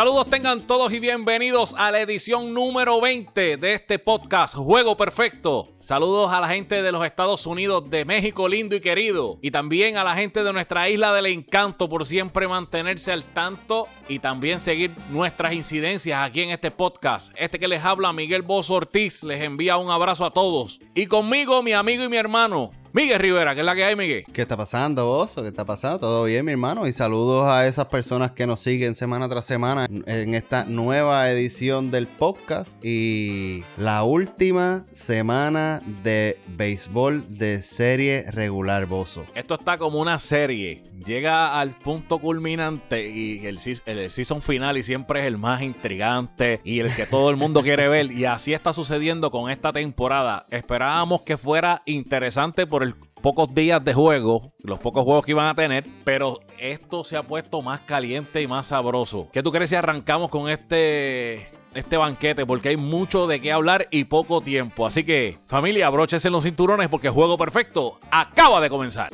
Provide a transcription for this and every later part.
Saludos tengan todos y bienvenidos a la edición número 20 de este podcast Juego Perfecto. Saludos a la gente de los Estados Unidos, de México lindo y querido. Y también a la gente de nuestra isla del encanto por siempre mantenerse al tanto y también seguir nuestras incidencias aquí en este podcast. Este que les habla Miguel Bozo Ortiz les envía un abrazo a todos. Y conmigo mi amigo y mi hermano Miguel Rivera, ¿qué es la que hay, Miguel? ¿Qué está pasando, vos? ¿Qué está pasando? ¿Todo bien, mi hermano? Y saludos a esas personas que nos siguen semana tras semana en esta nueva edición del podcast y la última semana de béisbol de serie regular, Bozo. Esto está como una serie. Llega al punto culminante y el, el season final y siempre es el más intrigante y el que todo el mundo quiere ver. Y así está sucediendo con esta temporada. Esperábamos que fuera interesante por el pocos días de juego, los pocos juegos que iban a tener, pero esto se ha puesto más caliente y más sabroso. ¿Qué tú crees si arrancamos con este este banquete porque hay mucho de qué hablar y poco tiempo. Así que, familia, abróchese en los cinturones porque juego perfecto acaba de comenzar.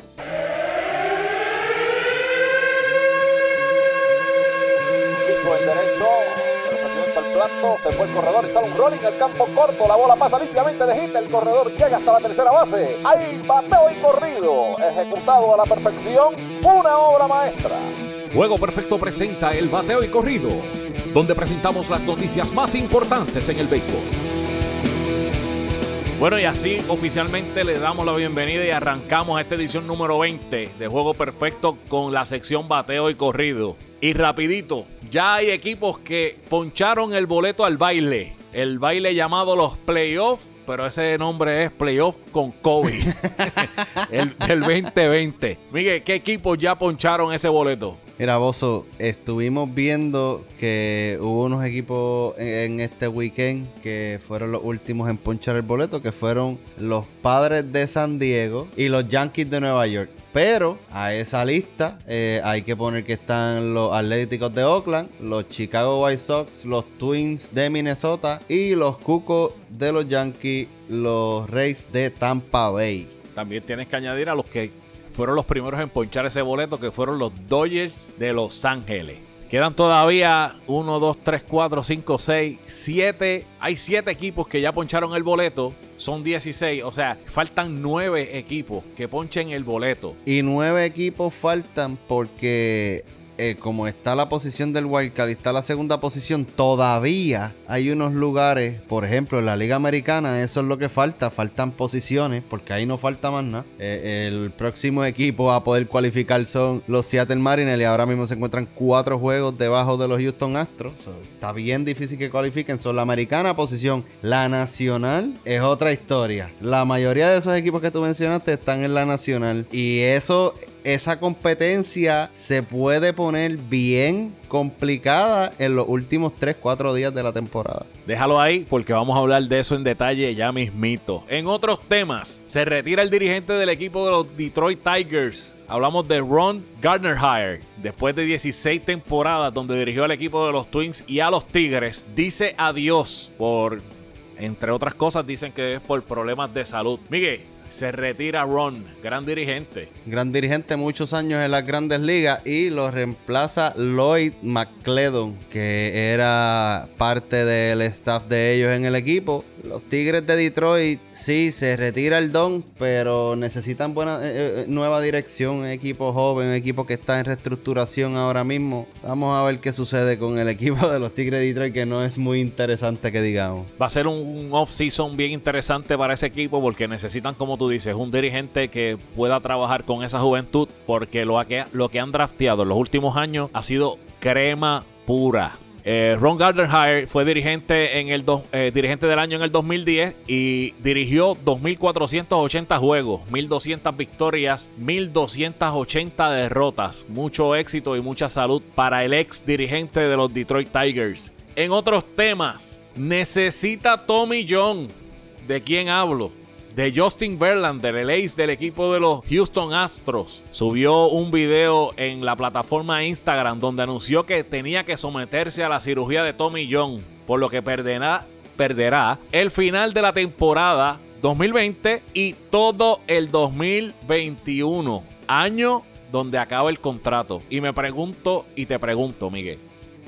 Se fue el corredor y sale un rolling el campo corto, la bola pasa limpiamente de hit, el corredor llega hasta la tercera base, hay bateo y corrido, ejecutado a la perfección, una obra maestra. Juego Perfecto presenta el bateo y corrido, donde presentamos las noticias más importantes en el béisbol. Bueno, y así oficialmente le damos la bienvenida y arrancamos esta edición número 20 de Juego Perfecto con la sección bateo y corrido. Y rapidito, ya hay equipos que poncharon el boleto al baile. El baile llamado los playoffs, pero ese nombre es playoff con COVID. el, el 2020. Miguel, ¿qué equipos ya poncharon ese boleto? Mira, Bozo, estuvimos viendo que hubo unos equipos en, este weekend que fueron los últimos en ponchar el boleto, que fueron los Padres de San Diego y los Yankees de Nueva York. Pero a esa lista eh, hay que poner que están los Atléticos de Oakland, los Chicago White Sox, los Twins de Minnesota y los Cucos de los Yankees, los Rays de Tampa Bay. También tienes que añadir a los que fueron los primeros en ponchar ese boleto, que fueron los Dodgers de Los Ángeles. Quedan todavía 1, 2, 3, 4, 5, 6, 7. Hay 7 equipos que ya poncharon el boleto. Son 16. O sea, faltan 9 equipos que ponchen el boleto. Y 9 equipos faltan porque eh, como está la posición del wildcard y está la segunda posición, todavía hay unos lugares, por ejemplo, en la Liga Americana, eso es lo que falta, faltan posiciones, porque ahí no falta más nada. Eh, el próximo equipo a poder cualificar son los Seattle Mariners y ahora mismo se encuentran cuatro juegos debajo de los Houston Astros. está bien difícil que cualifiquen. Son la americana posición, la nacional es otra historia. La mayoría de esos equipos que tú mencionaste están en la nacional y eso esa competencia se puede poner bien complicada en los últimos 3-4 días de la temporada. Déjalo ahí porque vamos a hablar de eso en detalle ya mismito. En otros temas, se retira el dirigente del equipo de los Detroit Tigers. Hablamos de Ron Gardner Hire. Después de 16 temporadas donde dirigió al equipo de los Twins y a los Tigres, dice adiós por, entre otras cosas, dicen que es por problemas de salud. Miguel, se retira Ron, gran dirigente. Gran dirigente muchos años en las grandes ligas y lo reemplaza Lloyd McClellan, que era parte del staff de ellos en el equipo los Tigres de Detroit, sí, se retira el don, pero necesitan buena eh, eh, nueva dirección. Un equipo joven, un equipo que está en reestructuración ahora mismo. Vamos a ver qué sucede con el equipo de los Tigres de Detroit, que no es muy interesante que digamos. Va a ser un off-season bien interesante para ese equipo porque necesitan, como tú dices, un dirigente que pueda trabajar con esa juventud, porque lo que, lo que han drafteado en los últimos años ha sido crema pura. Eh, Ron Gardner Hire fue dirigente, en el eh, dirigente del año en el 2010 y dirigió 2.480 juegos, 1.200 victorias, 1.280 derrotas. Mucho éxito y mucha salud para el ex dirigente de los Detroit Tigers. En otros temas, necesita Tommy John. ¿De quién hablo? De Justin Verlander, el ace del equipo de los Houston Astros, subió un video en la plataforma Instagram donde anunció que tenía que someterse a la cirugía de Tommy John, por lo que perderá, perderá el final de la temporada 2020 y todo el 2021, año donde acaba el contrato. Y me pregunto y te pregunto, Miguel,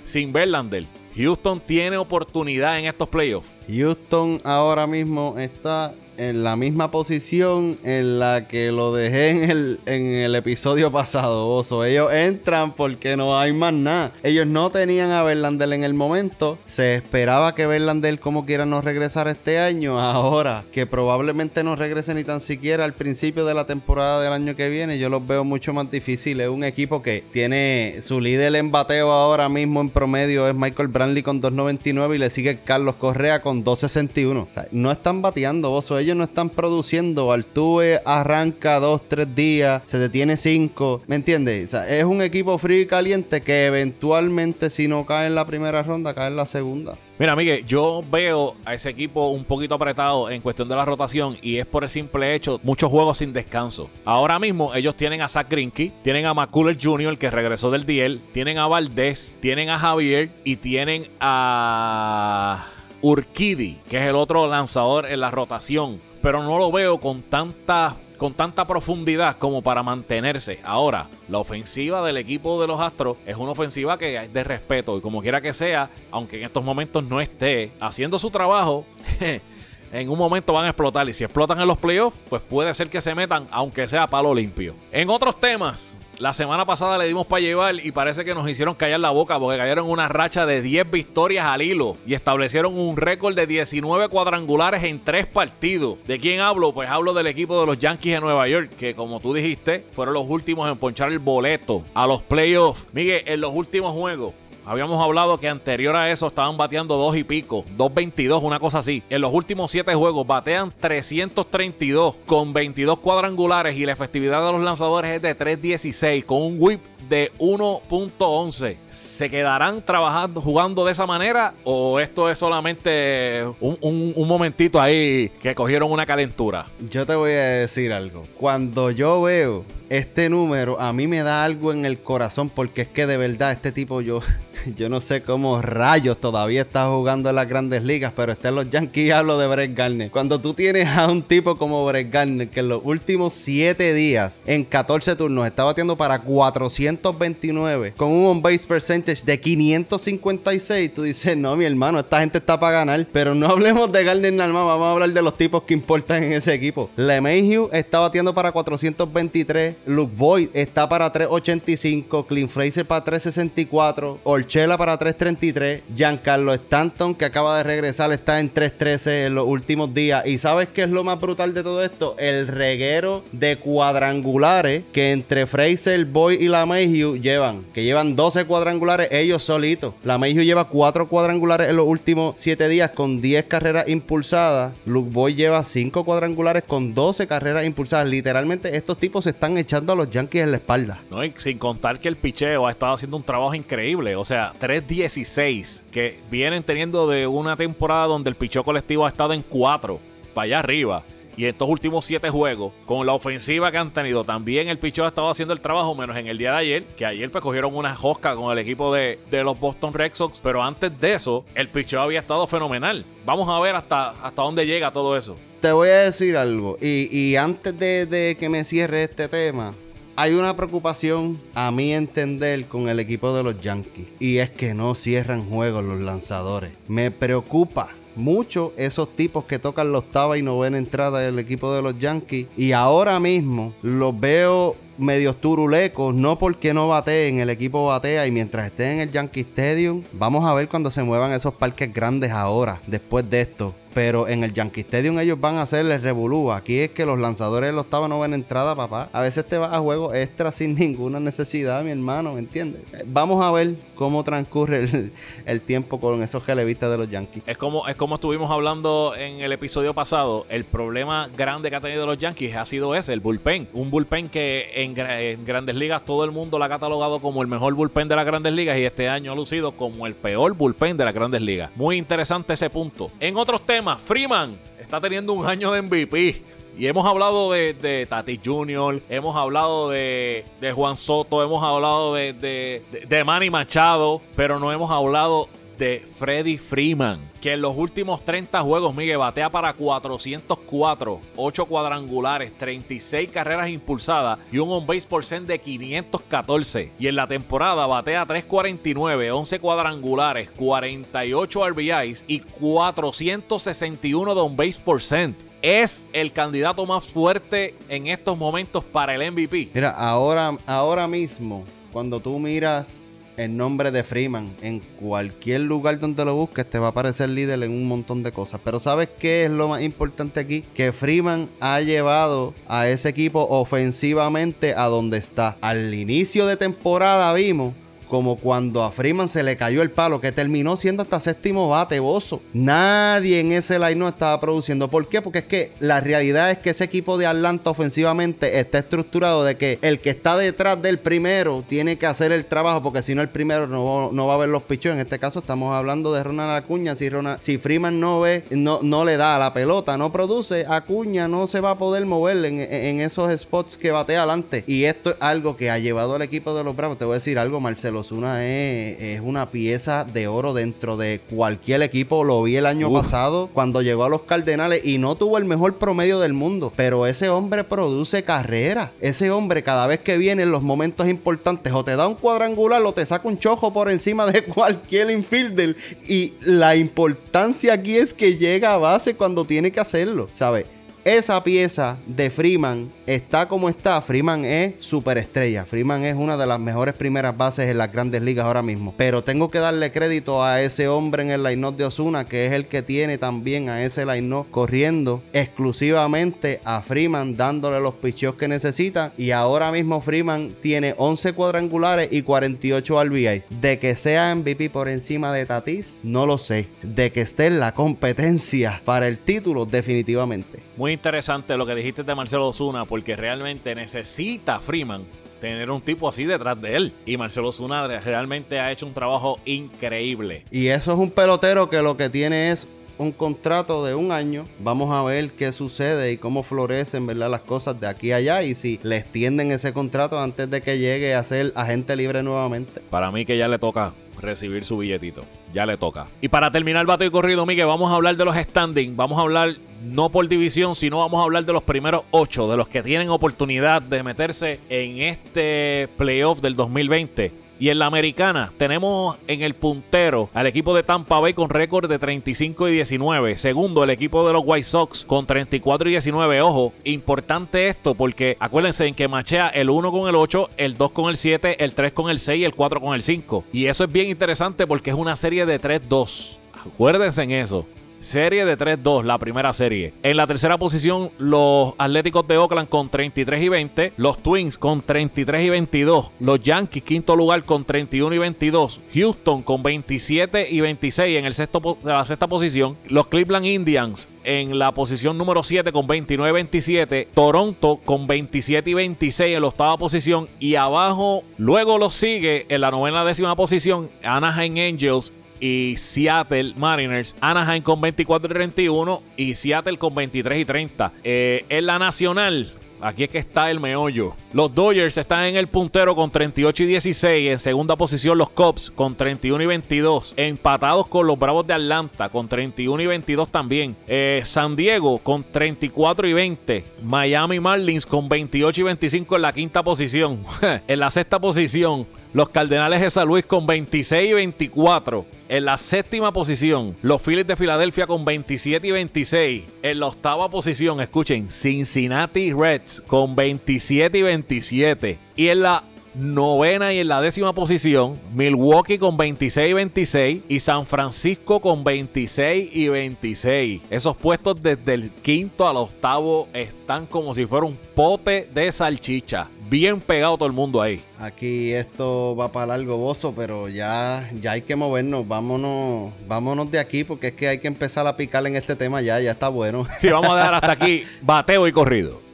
sin Verlander, Houston tiene oportunidad en estos playoffs. Houston ahora mismo está en la misma posición en la que lo dejé en el, en el episodio pasado, Oso. Ellos entran porque no hay más nada. Ellos no tenían a Verlander en el momento. Se esperaba que Verlander como quiera no regresara este año. Ahora que probablemente no regrese ni tan siquiera al principio de la temporada del año que viene, yo los veo mucho más difíciles. Es un equipo que tiene su líder en bateo ahora mismo en promedio es Michael Brantley con 2.99 y le sigue Carlos Correa con 2.61. O sea, no están bateando, Oso. Ellos no están produciendo. Altuve arranca dos, tres días, se detiene cinco. ¿Me entiendes? es un equipo frío y caliente que eventualmente, si no cae en la primera ronda, cae en la segunda. Mira, Miguel, yo veo a ese equipo un poquito apretado en cuestión de la rotación y es por el simple hecho muchos juegos sin descanso. Ahora mismo ellos tienen a Zach Greinke, tienen a McCuller Jr. que regresó del DL, tienen a Valdés, tienen a Javier y tienen a Urquidi, que es el otro lanzador en la rotación pero no lo veo con tanta con tanta profundidad como para mantenerse. Ahora, la ofensiva del equipo de los Astros es una ofensiva que es de respeto y como quiera que sea, aunque en estos momentos no esté haciendo su trabajo, en un momento van a explotar y si explotan en los playoffs, pues puede ser que se metan aunque sea palo limpio. En otros temas, la semana pasada le dimos para llevar y parece que nos hicieron callar la boca porque cayeron una racha de 10 victorias al hilo y establecieron un récord de 19 cuadrangulares en 3 partidos. ¿De quién hablo? Pues hablo del equipo de los Yankees de Nueva York, que como tú dijiste, fueron los últimos en ponchar el boleto a los playoffs. Miguel, en los últimos juegos, Habíamos hablado que anterior a eso estaban bateando dos y pico, 2.22, una cosa así. En los últimos siete juegos batean 332 con 22 cuadrangulares y la efectividad de los lanzadores es de 3.16 con un whip de 1.11. ¿Se quedarán trabajando, jugando de esa manera o esto es solamente un, un momentito ahí que cogieron una calentura? Yo te voy a decir algo. Cuando yo veo este número a mí me da algo en el corazón porque es que de verdad este tipo yo, yo no sé cómo rayos todavía está jugando en las grandes ligas, pero está en los Yankees hablo de Brett Garner. Cuando tú tienes a un tipo como Brett Garner que en los últimos 7 días en 14 turnos está batiendo para 429 con un on base percentage de 556, tú dices, no mi hermano, esta gente está para ganar, pero no hablemos de Garner nada más, vamos a hablar de los tipos que importan en ese equipo. LeMahieu está batiendo para 423 Luke Voigt está para 385, Clint Fraser para 364, Orchela para 333, Giancarlo Stanton que acaba de regresar está en 313 en los últimos días. ¿Y sabes qué es lo más brutal de todo esto? El reguero de cuadrangulares que entre Fraser, Boyd y la Mayhew llevan, que llevan 12 cuadrangulares ellos solitos. La Mayhew lleva 4 cuadrangulares en los últimos 7 días con 10 carreras impulsadas. Luke Boyd lleva 5 cuadrangulares con 12 carreras impulsadas. Literalmente estos tipos se están echando a los Yankees en la espalda. No, sin contar que el picheo ha estado haciendo un trabajo increíble. O sea, 3-16 que vienen teniendo de una temporada donde el picheo colectivo ha estado en 4 para allá arriba. Y en estos últimos 7 juegos, con la ofensiva que han tenido, también el picheo ha estado haciendo el trabajo, menos en el día de ayer, que ayer pues cogieron una josca con el equipo de, los Boston Red Sox. Pero antes de eso, el picheo había estado fenomenal. Vamos a ver hasta, hasta dónde llega todo eso te voy a decir algo. Y, antes de, que me cierre este tema, hay una preocupación, a mi entender, con el equipo de los Yankees. Y es que no cierran juegos los lanzadores. Me preocupa mucho esos tipos que tocan la octava y novena entrada del equipo de los Yankees. Y ahora mismo los veo medios turulecos, no porque no bateen, el equipo batea y mientras estén en el Yankee Stadium, vamos a ver cuando se muevan esos parques grandes ahora, después de esto. Pero en el Yankee Stadium ellos van a hacerle revolú. Aquí es que los lanzadores los estaban no ven entrada, papá. A veces te vas a juego extra sin ninguna necesidad, mi hermano, ¿me entiendes? Vamos a ver cómo transcurre el, tiempo con esos relevistas de los Yankees. Es como, es como estuvimos hablando en el episodio pasado. El problema grande que ha tenido los Yankees ha sido ese, el bullpen. Un bullpen que en, en grandes ligas todo el mundo lo ha catalogado como el mejor bullpen de las grandes ligas y este año ha lucido como el peor bullpen de las grandes ligas. Muy interesante ese punto. En otros temas, Freeman está teniendo un año de MVP. Y hemos hablado de, de Tati Jr., hemos hablado de, Juan Soto, hemos hablado de, de, Manny Machado, pero no hemos hablado de Freddie Freeman, que en los últimos 30 juegos, Miguel, batea para 404, 8 cuadrangulares, 36 carreras impulsadas y un on-base percent de 514. Y en la temporada batea 349, 11 cuadrangulares, 48 RBIs y 461 de on-base percent es el candidato más fuerte en estos momentos para el MVP. Mira, ahora, ahora mismo, cuando tú miras el nombre de Freeman en cualquier lugar donde lo busques, te va a aparecer líder en un montón de cosas. Pero ¿sabes qué es lo más importante aquí? Que Freeman ha llevado a ese equipo ofensivamente a donde está. Al inicio de temporada vimos como cuando a Freeman se le cayó el palo, que terminó siendo hasta séptimo bate, bozo. Nadie en ese line no estaba produciendo. ¿Por qué? Porque es que la realidad es que ese equipo de Atlanta ofensivamente está estructurado de que el que está detrás del primero tiene que hacer el trabajo, porque si no, el primero no, va a ver los pichos. En este caso, estamos hablando de Ronald Acuña. Si, si Freeman no ve, no, no le da a la pelota, no produce, Acuña no se va a poder mover en, en esos spots que batea adelante. Y esto es algo que ha llevado al equipo de los Bravos. Te voy a decir algo, Marcelo Osuna es, una pieza de oro dentro de cualquier equipo. Lo vi el año pasado cuando llegó a los Cardenales y no tuvo el mejor promedio del mundo. Pero ese hombre produce carrera. Ese hombre cada vez que viene en los momentos importantes o te da un cuadrangular o te saca un chojo por encima de cualquier infielder. Y la importancia aquí es que llega a base cuando tiene que hacerlo. ¿Sabes? Esa pieza de Freeman está como está, Freeman es superestrella. Freeman es una de las mejores primeras bases en las grandes ligas ahora mismo. Pero tengo que darle crédito a ese hombre en el line de Osuna, que es el que tiene también a ese line corriendo exclusivamente a Freeman, dándole los picheos que necesita. Y ahora mismo Freeman tiene 11 cuadrangulares y 48 RBI. De que sea MVP por encima de Tatis, no lo sé. De que esté en la competencia para el título, definitivamente. Muy interesante lo que dijiste de Marcelo Osuna, porque realmente necesita Freeman tener un tipo así detrás de él. Y Marcelo Zuna realmente ha hecho un trabajo increíble. Y eso es un pelotero que lo que tiene es un contrato de un año. Vamos a ver qué sucede y cómo florecen ¿verdad? las cosas de aquí a allá y si le extienden ese contrato antes de que llegue a ser agente libre nuevamente. Para mí que ya le toca recibir su billetito. Ya le toca. Y para terminar el bato y corrido, Miguel, vamos a hablar de los standings. Vamos a hablar no por división, sino vamos a hablar de los primeros ocho, de los que tienen oportunidad de meterse en este playoff del 2020. Y en la americana tenemos en el puntero al equipo de Tampa Bay con récord de 35 y 19. Segundo, el equipo de los White Sox con 34 y 19. Ojo, importante esto porque acuérdense en que machea el 1 con el 8, el 2 con el 7, el 3 con el 6 y el 4 con el 5. Y eso es bien interesante porque es una serie de 3-2. Acuérdense en eso. Serie de 3-2, la primera serie. En la tercera posición, los Atléticos de Oakland con 33 y 20. Los Twins con 33 y 22. Los Yankees, quinto lugar, con 31 y 22. Houston con 27 y 26 en el sexto, la sexta posición. Los Cleveland Indians en la posición número 7 con 29 y 27. Toronto con 27 y 26 en la octava posición. Y abajo, luego los sigue en la novena décima posición Anaheim Angels y Seattle Mariners. Anaheim con 24 y 31 y Seattle con 23 y 30. Eh, en la nacional, Aquí es que está el meollo. Los Dodgers están en el puntero con 38 y 16. En segunda posición los Cubs con 31 y 22. Empatados con los Bravos de Atlanta con 31 y 22 también. Eh, San Diego con 34 y 20. Miami Marlins con 28 y 25 en la quinta posición. en la sexta posición los Cardenales de San Luis con 26 y 24. En la séptima posición, los Phillies de Filadelfia con 27 y 26. En la octava posición, escuchen, Cincinnati Reds con 27 y 27. Y en la novena y en la décima posición, Milwaukee con 26 y 26 y San Francisco con 26 y 26. Esos puestos desde el quinto al octavo están como si fuera un pote de salchicha bien pegado todo el mundo ahí. Aquí esto va para largo bozo, pero ya, ya hay que movernos. Vámonos, vámonos de aquí porque es que hay que empezar a picar en este tema ya, ya está bueno. Sí, vamos a dejar hasta aquí bateo y corrido.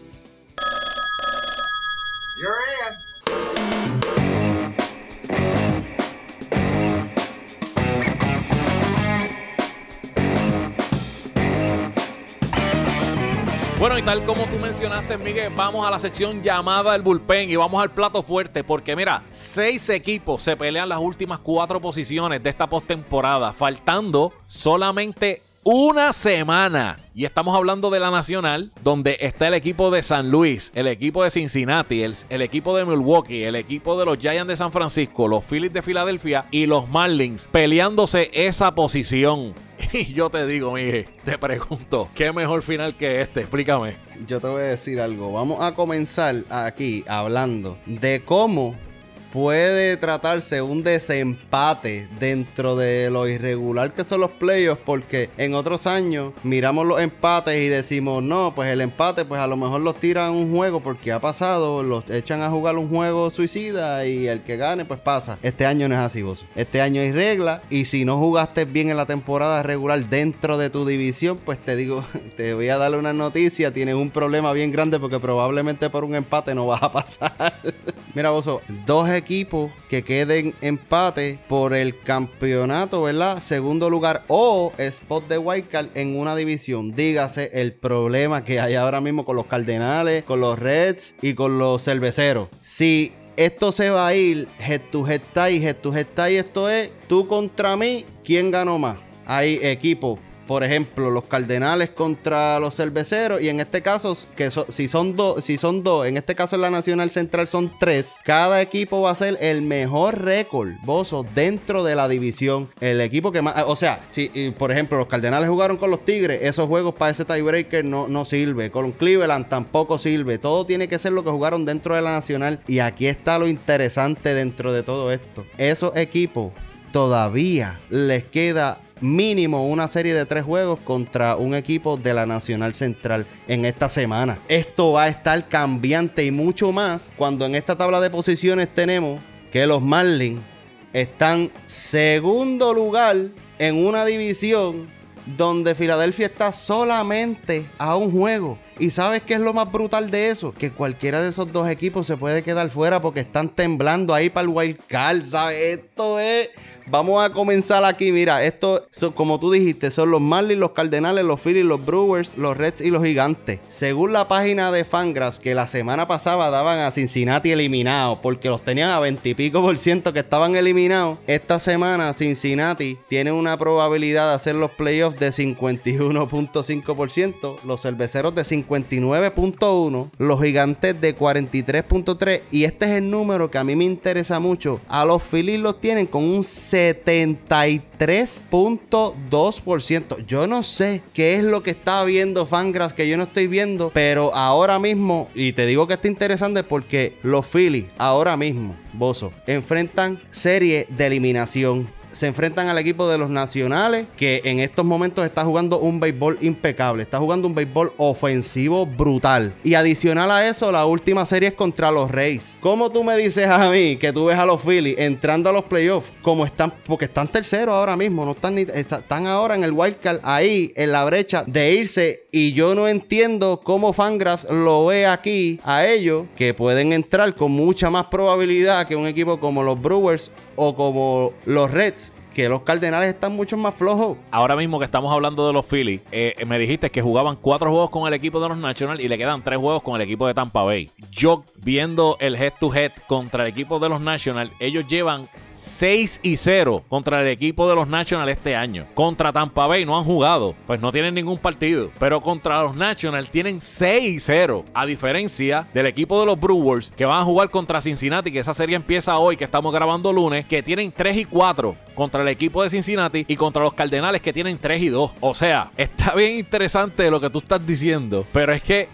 Y tal como tú mencionaste, Miguel, vamos a la sección llamada el bullpen y vamos al plato fuerte porque mira, seis equipos se pelean las últimas cuatro posiciones de esta postemporada, faltando solamente una semana. Y estamos hablando de la Nacional, donde está el equipo de San Luis, el equipo de Cincinnati, el, equipo de Milwaukee, el equipo de los Giants de San Francisco, los Phillies de Filadelfia y los Marlins peleándose esa posición. Y yo te digo, Miguel, te pregunto, ¿qué mejor final que este? Explícame. Yo te voy a decir algo. Vamos a comenzar aquí hablando de cómo puede tratarse un desempate dentro de lo irregular que son los playoffs porque en otros años miramos los empates y decimos no pues el empate pues a lo mejor los tiran un juego porque ha pasado los echan a jugar un juego suicida y el que gane pues pasa. Este año no es así vos este año hay regla y si no jugaste bien en la temporada regular dentro de tu división pues te digo te voy a darle una noticia tienes un problema bien grande porque probablemente por un empate no vas a pasar. Mira vos dos equipos que queden empate por el campeonato, ¿verdad? Segundo lugar o spot de wildcard en una división. Dígase el problema que hay ahora mismo con los Cardenales, con los Reds y con los Cerveceros. Si esto se va a ir head to head tie, head to head tie, esto es tú contra mí, ¿quién ganó más? Hay equipos por ejemplo, los Cardenales contra los Cerveceros. Y en este caso, que si son dos, si son dos, en este caso en la Nacional Central son tres. Cada equipo va a ser el mejor récord, Bozo, dentro de la división. El equipo que más. O sea, si por ejemplo los Cardenales jugaron con los Tigres, esos juegos para ese tiebreaker no, no sirve. Con Cleveland tampoco sirve. Todo tiene que ser lo que jugaron dentro de la Nacional. Y aquí está lo interesante dentro de todo esto. Esos equipos todavía les queda mínimo una serie de tres juegos contra un equipo de la Nacional Central en esta semana. Esto va a estar cambiante y mucho más cuando en esta tabla de posiciones tenemos que los Marlins están segundo lugar en una división donde Filadelfia está solamente a un juego. ¿Y sabes qué es lo más brutal de eso? Que cualquiera de esos dos equipos se puede quedar fuera porque están temblando ahí para el wild card, ¿sabes? Esto es Vamos a comenzar aquí. Mira, esto, como tú dijiste, son los Marlins, los Cardenales, los Phillies, los Brewers, los Reds y los Gigantes. Según la página de Fangraphs, que la semana pasada daban a Cincinnati eliminados porque los tenían a 20 y pico por ciento que estaban eliminados. Esta semana Cincinnati tiene una probabilidad de hacer los playoffs de 51.5%, los cerveceros de 59.1%, los Gigantes de 43.3%. Y este es el número que a mí me interesa mucho. A los Phillies los tienen con un 73.2%. Yo no sé qué es lo que está viendo Fangraphs que yo no estoy viendo, pero ahora mismo, y te digo que está interesante porque los Phillies ahora mismo, Bozo, enfrentan serie de eliminación se enfrentan al equipo de los nacionales, que en estos momentos está jugando un béisbol impecable, está jugando un béisbol ofensivo brutal. Y adicional a eso, la última serie es contra los Reyes. ¿Cómo tú me dices a mí que tú ves a los Phillies entrando a los playoffs como están, porque están terceros ahora mismo, no están ni, están ahora en el wildcard ahí en la brecha de irse y yo no entiendo cómo Fangraphs lo ve aquí a ellos que pueden entrar con mucha más probabilidad que un equipo como los Brewers o como los Reds que los Cardenales están mucho más flojos. Ahora mismo que estamos hablando de los Phillies, eh, me dijiste que jugaban cuatro juegos con el equipo de los Nationals y le quedan tres juegos con el equipo de Tampa Bay. Yo viendo el head to head contra el equipo de los Nationals, ellos llevan 6 y 0 contra el equipo de los Nationals este año. Contra Tampa Bay no han jugado, pues no tienen ningún partido. Pero contra los Nationals tienen 6 y 0. A diferencia del equipo de los Brewers que van a jugar contra Cincinnati, que esa serie empieza hoy, que estamos grabando lunes, que tienen 3 y 4 contra el equipo de Cincinnati y contra los Cardenales que tienen 3 y 2. O sea, está bien interesante lo que tú estás diciendo, pero es que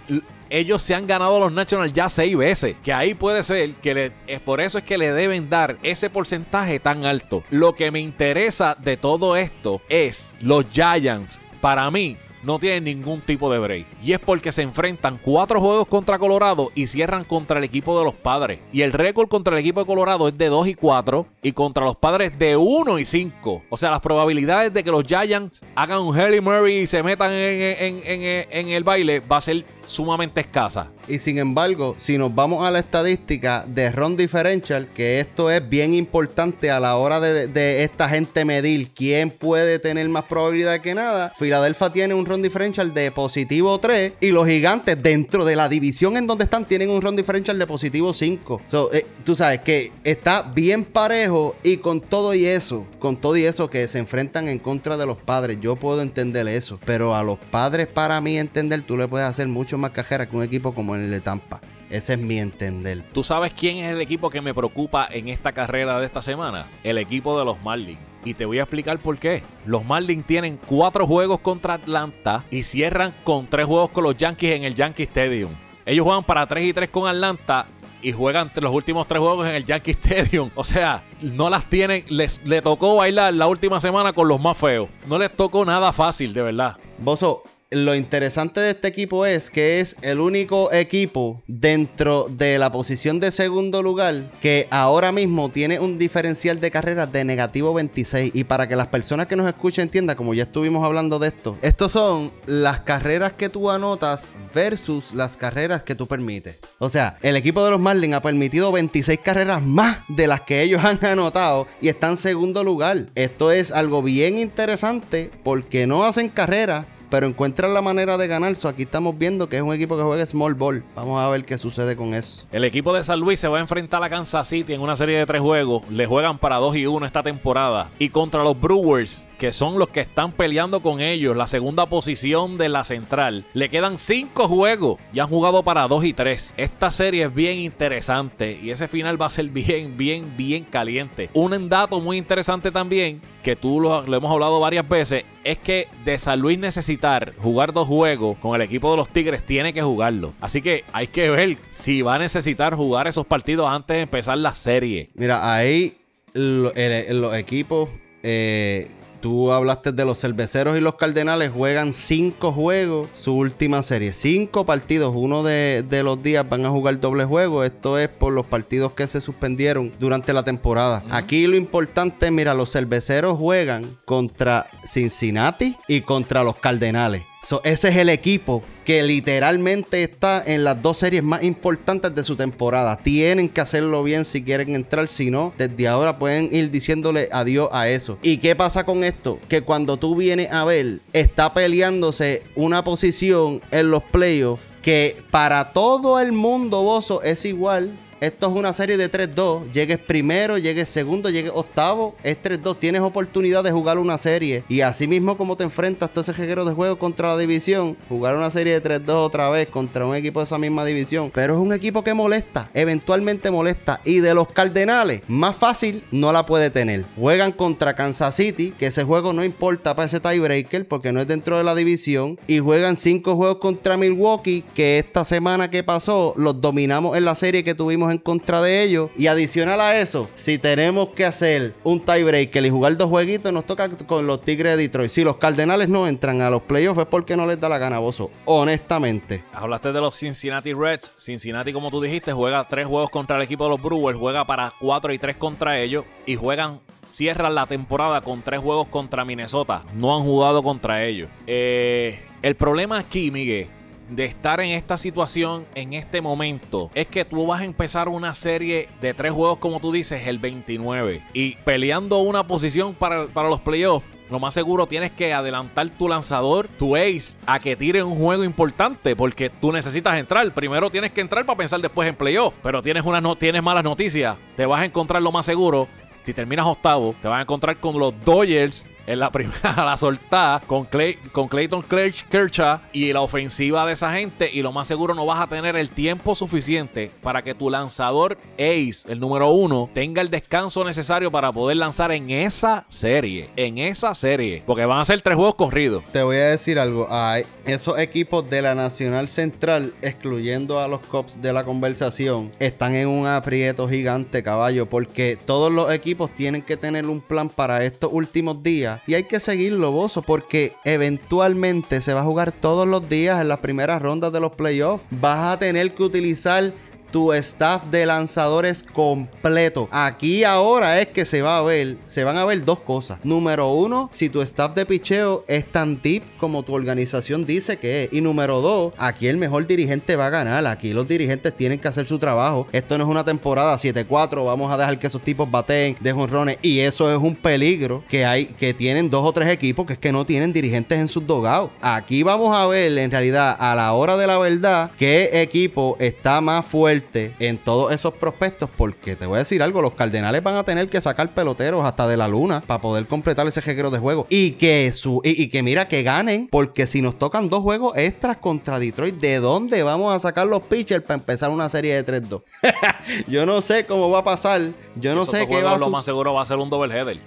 ellos se han ganado los Nationals ya seis veces. Que ahí puede ser que le, es por eso es que le deben dar ese porcentaje tan alto. Lo que me interesa de todo esto es los Giants. Para mí, no tienen ningún tipo de break. Y es porque se enfrentan cuatro juegos contra Colorado y cierran contra el equipo de los padres. Y el récord contra el equipo de Colorado es de 2 y 4 y contra los padres de 1 y 5. O sea, las probabilidades de que los Giants hagan un Harry Murray y se metan en, el baile va a ser sumamente escasa. Y sin embargo, si nos vamos a la estadística de Ron Differential, que esto es bien importante a la hora de, de esta gente medir quién puede tener más probabilidad que nada, Filadelfia tiene un run differential de positivo 3 y los gigantes dentro de la división en donde están tienen un run differential de positivo 5. So, eh, tú sabes que está bien parejo y con todo y eso, con todo y eso que se enfrentan en contra de los padres, yo puedo entender eso. Pero a los padres, para mí entender, tú le puedes hacer mucho más cajera que un equipo como el de Tampa. Ese es mi entender. ¿Tú sabes quién es el equipo que me preocupa en esta carrera de esta semana? El equipo de los Marlins. Y te voy a explicar por qué. Los Marlins tienen cuatro juegos contra Atlanta y cierran con tres juegos con los Yankees en el Yankee Stadium. Ellos juegan para 3 y 3 con Atlanta y juegan los últimos tres juegos en el Yankee Stadium. O sea, no las tienen. Les le tocó bailar la última semana con los más feos. No les tocó nada fácil, de verdad. Bozo, lo interesante de este equipo es que es el único equipo dentro de la posición de segundo lugar que ahora mismo tiene un diferencial de carreras de negativo 26. Y para que las personas que nos escuchen entiendan, como ya estuvimos hablando de esto, estos son las carreras que tú anotas versus las carreras que tú permites. O sea, el equipo de los Marlins ha permitido 26 carreras más de las que ellos han anotado y están en segundo lugar. Esto es algo bien interesante porque no hacen carreras pero encuentran la manera de ganar. So, aquí estamos viendo que es un equipo que juega small ball. Vamos a ver qué sucede con eso. El equipo de San Luis se va a enfrentar a Kansas City en una serie de tres juegos. Le juegan para 2 y 1 esta temporada. Y contra los Brewers, que son los que están peleando con ellos, la segunda posición de la central. Le quedan cinco juegos y han jugado para 2 y 3. Esta serie es bien interesante y ese final va a ser bien, bien, bien caliente. Un dato muy interesante también que tú lo, lo, hemos hablado varias veces, es que de San Luis necesitar jugar dos juegos con el equipo de los Tigres, tiene que jugarlo. Así que hay que ver si va a necesitar jugar esos partidos antes de empezar la serie. Mira, ahí los equipos eh, Tú hablaste de los cerveceros y los cardenales juegan cinco juegos, su última serie. Cinco partidos, uno de, de, los días van a jugar doble juego. Esto es por los partidos que se suspendieron durante la temporada. Aquí lo importante, mira, los cerveceros juegan contra Cincinnati y contra los cardenales. So, ese es el equipo que literalmente está en las dos series más importantes de su temporada. Tienen que hacerlo bien si quieren entrar. Si no, desde ahora pueden ir diciéndole adiós a eso. ¿Y qué pasa con esto? Que cuando tú vienes a ver, está peleándose una posición en los playoffs que para todo el mundo, Bozo, es igual esto es una serie de 3-2. Llegues primero, llegues segundo, llegues octavo. Es 3-2. Tienes oportunidad de jugar una serie. Y así mismo como te enfrentas todo ese jeguero de juego contra la división, jugar una serie de 3-2 otra vez contra un equipo de esa misma división. Pero es un equipo que molesta. Eventualmente molesta. Y de los Cardenales, más fácil no la puede tener. Juegan contra Kansas City, que ese juego no importa para ese tiebreaker porque no es dentro de la división. Y juegan 5 juegos contra Milwaukee, que esta semana que pasó los dominamos en la serie que tuvimos en contra de ellos. Y adicional a eso, si tenemos que hacer un tiebreaker y jugar dos jueguitos, nos toca con los Tigres de Detroit. Si los Cardenales no entran a los playoffs es porque no les da la gana, Bozo. Honestamente. Hablaste de los Cincinnati Reds. Cincinnati, como tú dijiste, juega tres juegos contra el equipo de los Brewers, juega para cuatro y tres contra ellos y juegan cierran la temporada con tres juegos contra Minnesota. No han jugado contra ellos. Eh, el problema aquí, Miguel, de estar en esta situación en este momento es que tú vas a empezar una serie de tres juegos, como tú dices, el 29 y peleando una posición para, para los playoffs. Lo más seguro tienes que adelantar tu lanzador, tu ace, a que tire un juego importante porque tú necesitas entrar. Primero tienes que entrar para pensar después en playoff. Pero tienes, una no tienes malas noticias. Te vas a encontrar lo más seguro. Si terminas octavo, te vas a encontrar con los Dodgers en la primera, la soltada con, Clay, con Clayton Kershaw y la ofensiva de esa gente. Y lo más seguro no vas a tener el tiempo suficiente para que tu lanzador Ace, el número uno, tenga el descanso necesario para poder lanzar en esa serie. En esa serie. Porque van a ser tres juegos corridos. Te voy a decir algo. Hay esos equipos de la Nacional Central, excluyendo a los Cops de la conversación, están en un aprieto gigante, caballo. Porque todos los equipos tienen que tener un plan para estos últimos días y hay que seguirlo, Bozo, porque eventualmente se va a jugar todos los días en las primeras rondas de los playoffs. Vas a tener que utilizar tu staff de lanzadores completo. Aquí ahora es que se va a ver, se van a ver dos cosas. Número uno, si tu staff de picheo es tan tip como tu organización dice que es. Y número dos, aquí el mejor dirigente va a ganar. Aquí los dirigentes tienen que hacer su trabajo. Esto no es una temporada 7-4. Vamos a dejar que esos tipos baten de jonrones. Y eso es un peligro que hay, que tienen dos o tres equipos que es que no tienen dirigentes en sus dogados. Aquí vamos a ver en realidad a la hora de la verdad qué equipo está más fuerte en todos esos prospectos. Porque te voy a decir algo, los Cardenales van a tener que sacar peloteros hasta de la luna para poder completar ese jequero de juego. Y que su, y, y que mira que ganen. Porque si nos tocan dos juegos extras contra Detroit, ¿de dónde vamos a sacar los pitchers para empezar una serie de 3-2? Yo no sé cómo va a pasar. Yo no sé qué va a Lo más seguro va a ser un double header.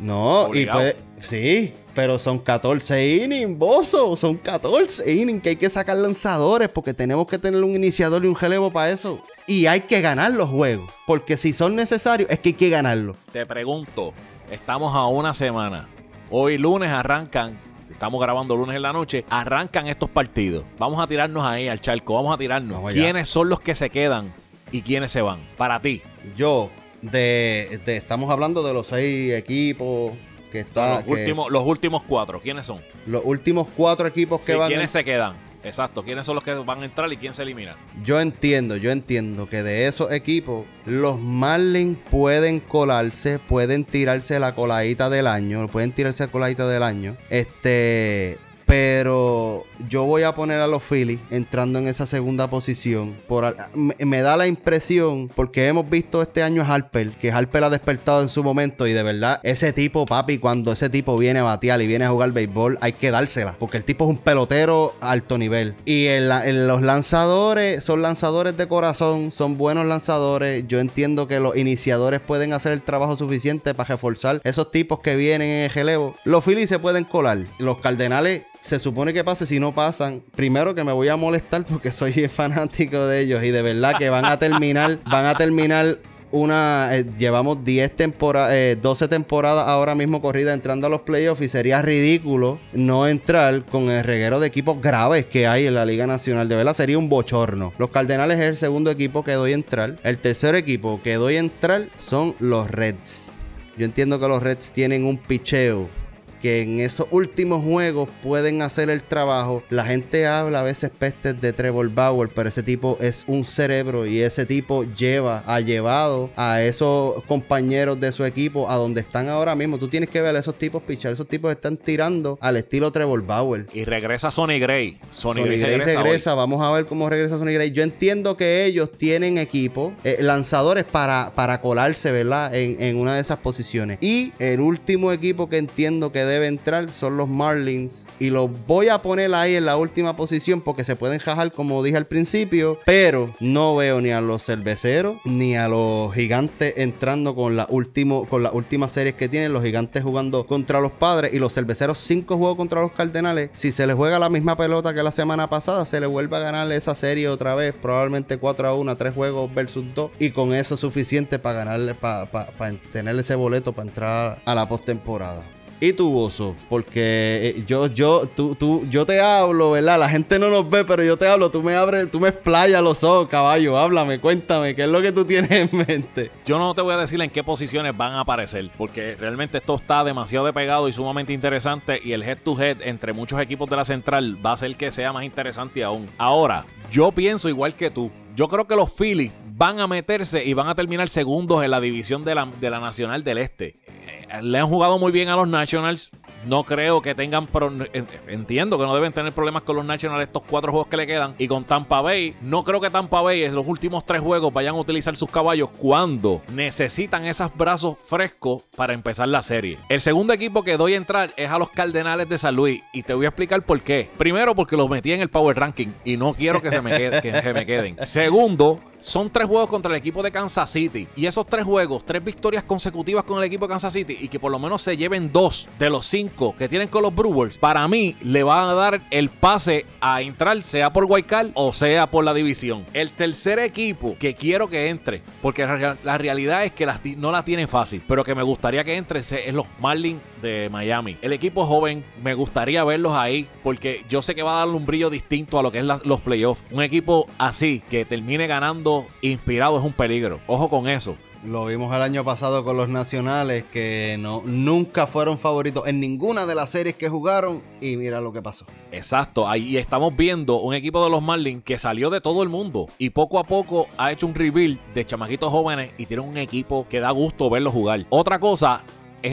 No, Obligado. y puede. Sí, pero son 14 innings, bozo. Son 14 innings que hay que sacar lanzadores porque tenemos que tener un iniciador y un relevo para eso. Y hay que ganar los juegos. Porque si son necesarios, es que hay que ganarlos. Te pregunto, estamos a una semana. Hoy lunes arrancan, estamos grabando lunes en la noche, arrancan estos partidos. Vamos a tirarnos ahí al charco, vamos a tirarnos. Vamos. ¿Quiénes son los que se quedan y quiénes se van? Para ti. Yo, de, de- estamos hablando de los seis equipos que están. los, últimos, los últimos cuatro, ¿quiénes son? los últimos cuatro equipos que Sí, van. ¿Quiénes se quedan? Exacto, ¿quiénes son los que van a entrar y quién se elimina? Yo entiendo, yo entiendo que de esos equipos, los Marlins pueden colarse, pueden tirarse la coladita del año, pueden tirarse la coladita del año. Este, pero yo voy a poner a los Phillies entrando en esa segunda posición. Por, me, da la impresión, porque hemos visto este año a Harper, que Harper ha despertado en su momento y de verdad, ese tipo, papi, cuando ese tipo viene a batear y viene a jugar béisbol, hay que dársela, porque el tipo es un pelotero alto nivel. Y en los lanzadores, son lanzadores de corazón, son buenos lanzadores. Yo entiendo que los iniciadores pueden hacer el trabajo suficiente para reforzar esos tipos que vienen en el relevo. Los Phillies se pueden colar. Los Cardenales se supone que pase si no pasan. Primero que me voy a molestar porque soy fanático de ellos y de verdad que van a terminar, van a terminar una eh, llevamos 10 temporadas 12 temporadas ahora mismo corrida entrando a los playoffs y sería ridículo no entrar con el reguero de equipos graves que hay en la Liga Nacional. De verdad sería un bochorno. Los Cardenales es el segundo equipo que doy a entrar. El tercer equipo que doy a entrar son los Reds. Yo entiendo que los Reds tienen un picheo que en esos últimos juegos pueden hacer el trabajo. La gente habla a veces pestes de Trevor Bauer, pero ese tipo es un cerebro y ese tipo lleva, ha llevado a esos compañeros de su equipo a donde están ahora mismo. Tú tienes que ver a esos tipos pichar. Esos tipos están tirando al estilo Trevor Bauer. Y regresa Sonny Gray. Sonny, Sonny Gray, Gray regresa. vamos a ver cómo regresa Sonny Gray. Yo entiendo que ellos tienen equipo, eh, lanzadores para, para colarse, ¿verdad? En, en una de esas posiciones. Y el último equipo que entiendo que debe entrar son los Marlins. Y los voy a poner ahí en la última posición porque se pueden jajar, como dije al principio. Pero no veo ni a los cerveceros ni a los gigantes entrando con la último, con las últimas series que tienen. Los gigantes jugando contra los padres y los cerveceros cinco juegos contra los cardenales. Si se les juega la misma pelota que la semana pasada, se les vuelve a ganar esa serie otra vez. Probablemente 4 a 1, 3 juegos versus 2. Y con eso es suficiente para ganarle, para tener ese boleto para entrar a la postemporada. Y tu bozo, porque eh, yo, yo, tú, tú, yo te hablo, ¿verdad? La gente no nos ve, pero yo te hablo, tú me abres, tú me explayas los ojos, caballo, háblame, cuéntame, ¿qué es lo que tú tienes en mente? Yo no te voy a decir en qué posiciones van a aparecer, porque realmente esto está demasiado pegado y sumamente interesante. Y el head to head entre muchos equipos de la central va a hacer que sea más interesante aún. Ahora, yo pienso igual que tú. Yo creo que los Phillies van a meterse y van a terminar segundos en la división de la, de la Nacional del Este. Eh, Le han jugado muy bien a los Nationals. No creo que tengan. pro- en- Entiendo que no deben tener problemas con los Nationals estos cuatro juegos que le quedan. Y con Tampa Bay, no creo que Tampa Bay en los últimos tres juegos vayan a utilizar sus caballos cuando necesitan esos brazos frescos para empezar la serie. El segundo equipo que doy a entrar es a los Cardenales de San Luis. Y te voy a explicar por qué. Primero, porque los metí en el Power Ranking y no quiero que se me, quede- que se me queden. Segundo, son tres juegos contra el equipo de Kansas City. Y esos tres juegos, tres victorias consecutivas con el equipo de Kansas City y que por lo menos se lleven dos de los cinco que tienen con los Brewers, para mí le va a dar el pase a entrar, sea por Guaycal o sea por la división. El tercer equipo que quiero que entre, porque la realidad es que no la tiene fácil, pero que me gustaría que entre es los Marlins de Miami. El equipo joven, me gustaría verlos ahí, porque yo sé que va a darle un brillo distinto a lo que es los playoffs. Un equipo así, que termine ganando inspirado, es un peligro. Ojo con eso. Lo vimos el año pasado con los nacionales que no, nunca fueron favoritos en ninguna de las series que jugaron y mira lo que pasó. Exacto, ahí estamos viendo un equipo de los Marlins que salió de todo el mundo y poco a poco ha hecho un rebuild de chamaquitos jóvenes y tiene un equipo que da gusto verlo jugar. Otra cosa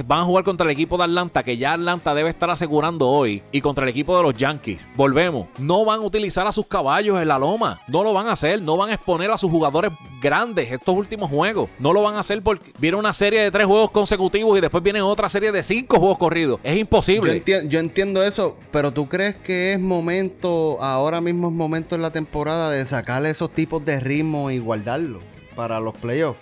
van a jugar contra el equipo de Atlanta, que ya Atlanta debe estar asegurando hoy, y contra el equipo de los Yankees. Volvemos, no van a utilizar a sus caballos en la loma, no lo van a hacer, no van a exponer a sus jugadores grandes estos últimos juegos, no lo van a hacer porque viene una serie de tres juegos consecutivos y después viene otra serie de cinco juegos corridos. Es imposible. Yo, entiendo eso, pero ¿tú crees que es momento, ahora mismo es momento en la temporada de sacarle esos tipos de ritmo y guardarlo para los playoffs?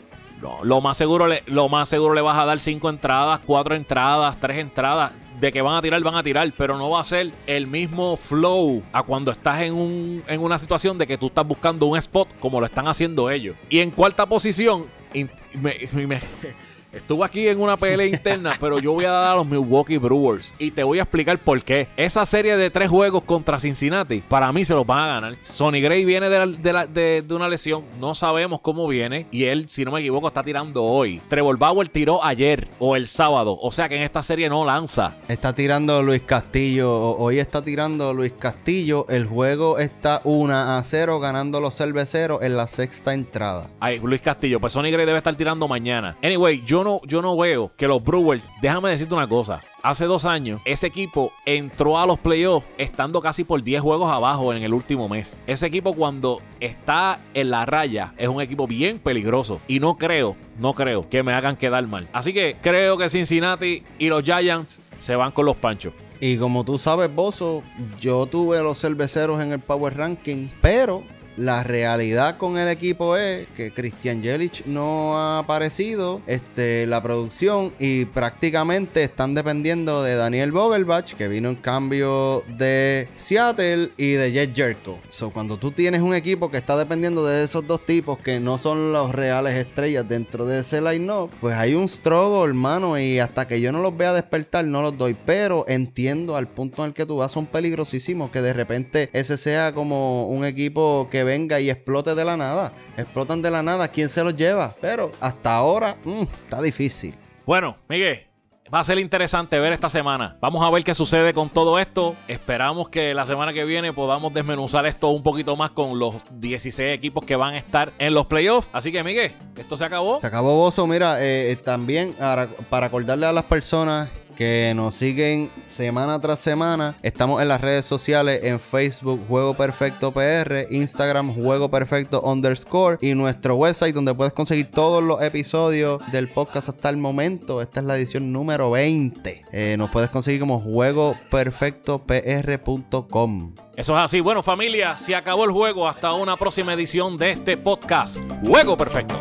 Lo más seguro le, lo más seguro le vas a dar cinco entradas, cuatro entradas, tres entradas. De que van a tirar, van a tirar, pero no va a ser el mismo flow a cuando estás en, un, en una situación de que tú estás buscando un spot como lo están haciendo ellos. Y en cuarta posición, me Estuvo aquí en una pelea interna, pero yo voy a dar a los Milwaukee Brewers. Y te voy a explicar por qué. Esa serie de tres juegos contra Cincinnati, para mí se los van a ganar. Sonny Gray viene de, una lesión, no sabemos cómo viene. Y él, si no me equivoco, está tirando hoy. Trevor Bauer tiró ayer o el sábado. O sea que en esta serie no lanza. Está tirando Luis Castillo. Hoy está tirando Luis Castillo. El juego está 1 a 0 ganando los cerveceros en la sexta entrada. Ay, Luis Castillo. Pues Sonny Gray debe estar tirando mañana. Anyway, yo no, yo no veo que los Brewers, déjame decirte una cosa, hace dos años ese equipo entró a los playoffs estando casi por 10 juegos abajo en el último mes. Ese equipo cuando está en la raya es un equipo bien peligroso y no creo, no creo que me hagan quedar mal. Así que creo que Cincinnati y los Giants se van con los panchos. Y como tú sabes, Bozo, yo tuve los cerveceros en el Power Ranking, pero la realidad con el equipo es que Christian Jelic no ha aparecido este, la producción y prácticamente están dependiendo de Daniel Vogelbach, que vino en cambio de Seattle y de Jet Jerko. So, cuando tú tienes un equipo que está dependiendo de esos dos tipos que no son los reales estrellas dentro de ese line-up, pues hay un struggle, hermano, y hasta que yo no los vea despertar, no los doy. Pero entiendo al punto en el que tú vas, son peligrosísimos, que de repente ese sea como un equipo que venga y explote de la nada. Explotan de la nada, ¿quién se los lleva? Pero hasta ahora mm, está difícil. Bueno, Miguel, Va a ser interesante ver esta semana. Vamos a ver qué sucede con todo esto. Esperamos que la semana que viene podamos desmenuzar esto un poquito más con los 16 equipos que van a estar en los playoffs. Así que, Miguel, esto se acabó. Se acabó, Bozo. Mira, eh, también para, para acordarle a las personas que nos siguen semana tras semana. Estamos en las redes sociales en Facebook Juego Perfecto PR, Instagram Juego Perfecto underscore y nuestro website donde puedes conseguir todos los episodios del podcast hasta el momento. Esta es la edición número 20. Eh, nos puedes conseguir como juegoperfectopr.com. Eso es así. Bueno familia, se acabó el juego. Hasta una próxima edición de este podcast. Juego Perfecto.